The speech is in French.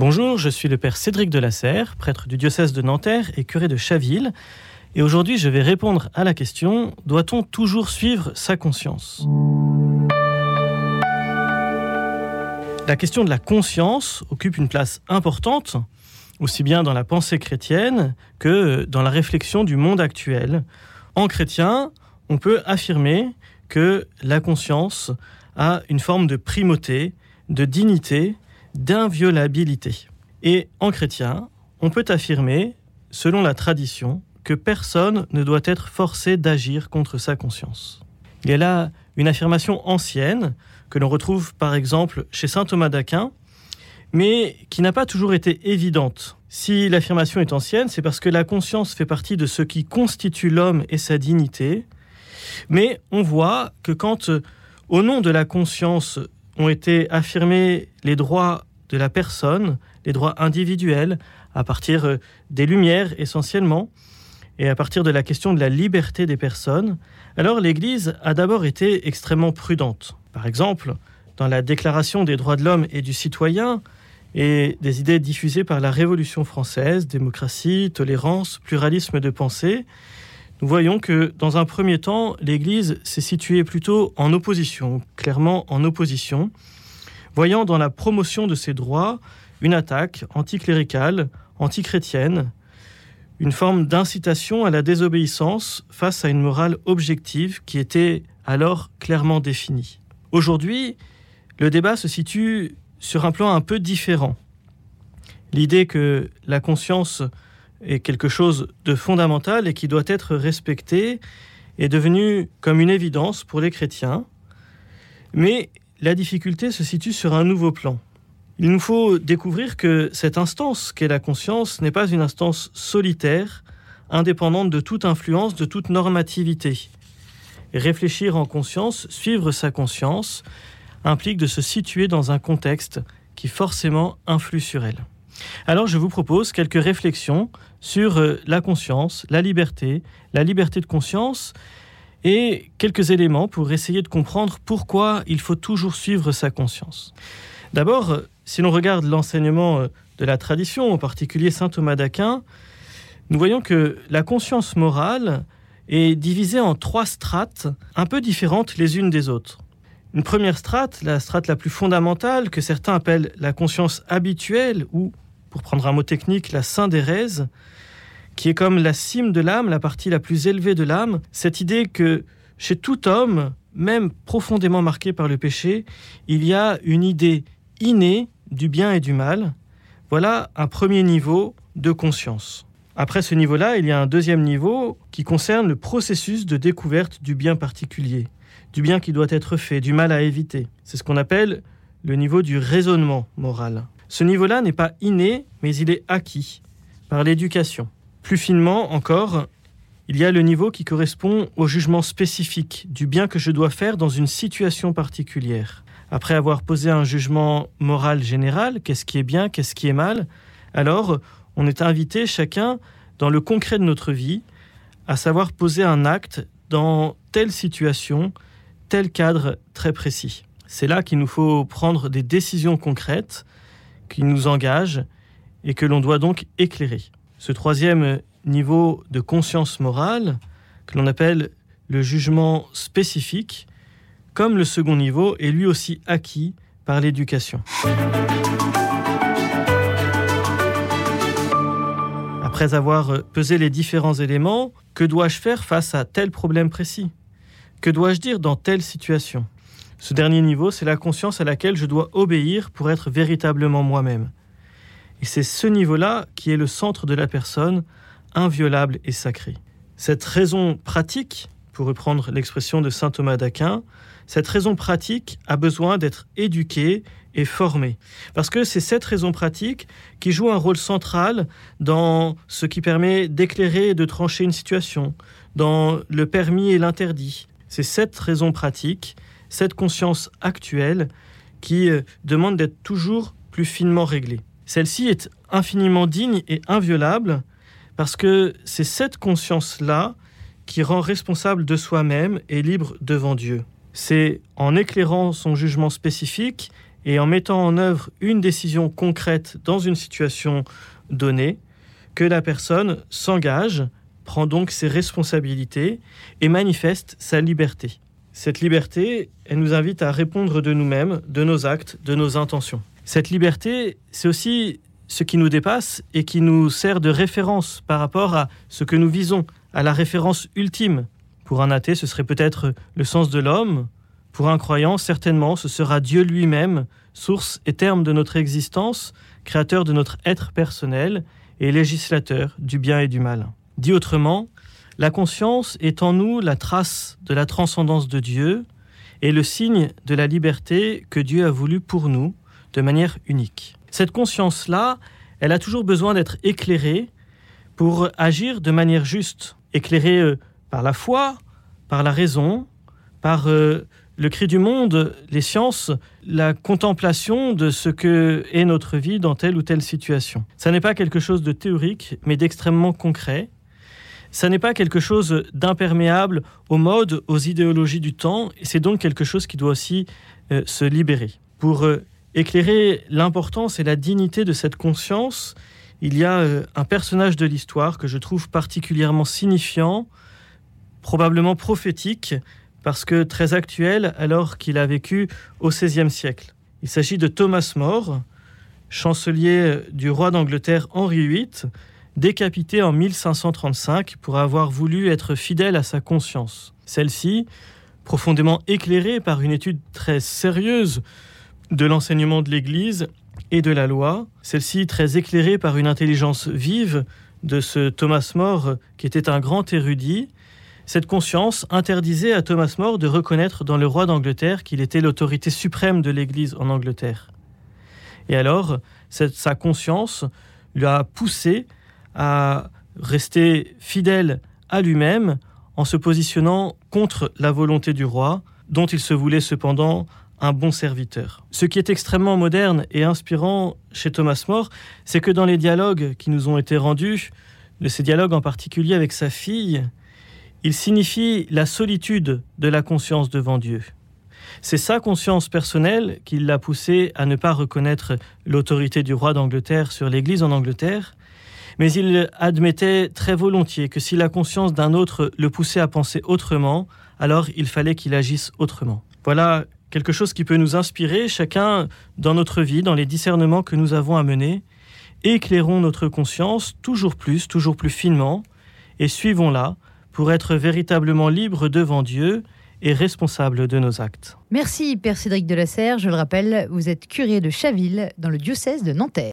Bonjour, je suis le père Cédric de la Serre, prêtre du diocèse de Nanterre et curé de Chaville. Et aujourd'hui, je vais répondre à la question doit-on toujours suivre sa conscience? La question de la conscience occupe une place importante, aussi bien dans la pensée chrétienne que dans la réflexion du monde actuel. En chrétien, on peut affirmer que la conscience a une forme de primauté, de dignité d'inviolabilité. Et en chrétien, on peut affirmer, selon la tradition, que personne ne doit être forcé d'agir contre sa conscience. Il y a là une affirmation ancienne que l'on retrouve par exemple chez saint Thomas d'Aquin, mais qui n'a pas toujours été évidente. Si l'affirmation est ancienne, c'est parce que la conscience fait partie de ce qui constitue l'homme et sa dignité, mais on voit que quand, au nom de la conscience, ont été affirmés les droits de la personne, les droits individuels, à partir euh, des Lumières essentiellement, et à partir de la question de la liberté des personnes, alors l'Église a d'abord été extrêmement prudente. Par exemple, dans la Déclaration des droits de l'homme et du citoyen, et des idées diffusées par la Révolution française, démocratie, tolérance, pluralisme de pensée, nous voyons que dans un premier temps, l'Église s'est située plutôt en opposition, clairement en opposition, voyant dans la promotion de ses droits une attaque anticléricale, antichrétienne, une forme d'incitation à la désobéissance face à une morale objective qui était alors clairement définie. Aujourd'hui, le débat se situe sur un plan un peu différent. L'idée que la conscience est quelque chose de fondamental et qui doit être respecté est devenue comme une évidence pour les chrétiens, mais la difficulté se situe sur un nouveau plan. Il nous faut découvrir que cette instance qu'est la conscience n'est pas une instance solitaire, indépendante de toute influence, de toute normativité. réfléchir en conscience, suivre sa conscience, implique de se situer dans un contexte qui forcément influe sur elle. Alors je vous propose quelques réflexions sur euh, la conscience, la liberté, la liberté de conscience, et quelques éléments pour essayer de comprendre pourquoi il faut toujours suivre sa conscience. D'abord, si l'on regarde l'enseignement euh, de la tradition, en particulier saint Thomas d'Aquin, nous voyons que la conscience morale est divisée en trois strates un peu différentes les unes des autres. Une première strate, la strate la plus fondamentale, que certains appellent la conscience habituelle ou pour prendre un mot technique, la syndérèse, qui est comme la cime de l'âme, la partie la plus élevée de l'âme, cette idée que chez tout homme, même profondément marqué par le péché, il y a une idée innée du bien et du mal. Voilà un premier niveau de conscience. Après ce niveau-là, il y a un deuxième niveau qui concerne le processus de découverte du bien particulier, du bien qui doit être fait, du mal à éviter. C'est ce qu'on appelle le niveau du raisonnement moral. Ce niveau-là n'est pas inné, mais il est acquis par l'éducation. Plus finement encore, il y a le niveau qui correspond au jugement spécifique du bien que je dois faire dans une situation particulière. Après avoir posé un jugement moral général, qu'est-ce qui est bien, qu'est-ce qui est mal, alors on est invité chacun dans le concret de notre vie à savoir poser un acte dans telle situation, tel cadre très précis. C'est là qu'il nous faut prendre des décisions concrètes qui nous engage et que l'on doit donc éclairer. Ce troisième niveau de conscience morale, que l'on appelle le jugement spécifique, comme le second niveau, est lui aussi acquis par l'éducation. Après avoir pesé les différents éléments, que dois-je faire face à tel problème précis? Que dois-je dire dans telle situation? Ce dernier niveau, c'est la conscience à laquelle je dois obéir pour être véritablement moi-même. Et c'est ce niveau-là qui est le centre de la personne, inviolable et sacré. Cette raison pratique, pour reprendre l'expression de saint Thomas d'Aquin, cette raison pratique a besoin d'être éduquée et formée. Parce que c'est cette raison pratique qui joue un rôle central dans ce qui permet d'éclairer et de trancher une situation, dans le permis et l'interdit. C'est cette raison pratique cette conscience actuelle qui euh, demande d'être toujours plus finement réglée. Celle-ci est infiniment digne et inviolable parce que c'est cette conscience-là qui rend responsable de soi-même et libre devant Dieu. C'est en éclairant son jugement spécifique et en mettant en œuvre une décision concrète dans une situation donnée, que la personne s'engage, prend donc ses responsabilités et manifeste sa liberté. Cette liberté, elle nous invite à répondre de nous-mêmes, de nos actes, de nos intentions. Cette liberté, c'est aussi ce qui nous dépasse et qui nous sert de référence par rapport à ce que nous visons, à la référence ultime. Pour un athée, ce serait peut-être le sens de l'homme. Pour un croyant, certainement, ce sera Dieu lui-même, source et terme de notre existence, créateur de notre être personnel et législateur du bien et du mal. Dit autrement, la conscience est en nous la trace de la transcendance de Dieu et le signe de la liberté que Dieu a voulu pour nous de manière unique. Cette conscience-là, elle a toujours besoin d'être éclairée pour agir de manière juste, éclairée euh, par la foi, par la raison, par euh, le cri du monde, les sciences, la contemplation de ce que est notre vie dans telle ou telle situation. Ça n'est pas quelque chose de théorique, mais d'extrêmement concret. Ça n'est pas quelque chose d'imperméable aux modes, aux idéologies du temps, et c'est donc quelque chose qui doit aussi euh, se libérer. Pour éclairer l'importance et la dignité de cette conscience, il y a euh, un personnage de l'histoire que je trouve particulièrement signifiant, probablement prophétique, parce que très actuel alors qu'il a vécu au XVIe siècle. Il s'agit de Thomas More, chancelier du roi d'Angleterre Henri VIII, décapité en 1535 pour avoir voulu être fidèle à sa conscience. Celle-ci, profondément éclairée par une étude très sérieuse de l'enseignement de l'Église et de la loi, celle-ci très éclairée par une intelligence vive de ce Thomas More qui était un grand érudit, cette conscience interdisait à Thomas More de reconnaître dans le roi d'Angleterre qu'il était l'autorité suprême de l'Église en Angleterre. Et alors, sa conscience lui a poussé à rester fidèle à lui-même en se positionnant contre la volonté du roi, dont il se voulait cependant un bon serviteur. Ce qui est extrêmement moderne et inspirant chez Thomas More, c'est que dans les dialogues qui nous ont été rendus, de ces dialogues en particulier avec sa fille, il signifie la solitude de la conscience devant Dieu. C'est sa conscience personnelle qui l'a poussé à ne pas reconnaître l'autorité du roi d'Angleterre sur l'Église en Angleterre, mais il admettait très volontiers que si la conscience d'un autre le poussait à penser autrement, alors il fallait qu'il agisse autrement. Voilà quelque chose qui peut nous inspirer, chacun dans notre vie, dans les discernements que nous avons à mener. Éclairons notre conscience toujours plus, toujours plus finement, et suivons-la pour être véritablement libres devant Dieu et responsable de nos actes. Merci Père Cédric de la Serre. Je le rappelle, vous êtes curé de Chaville dans le diocèse de Nanterre.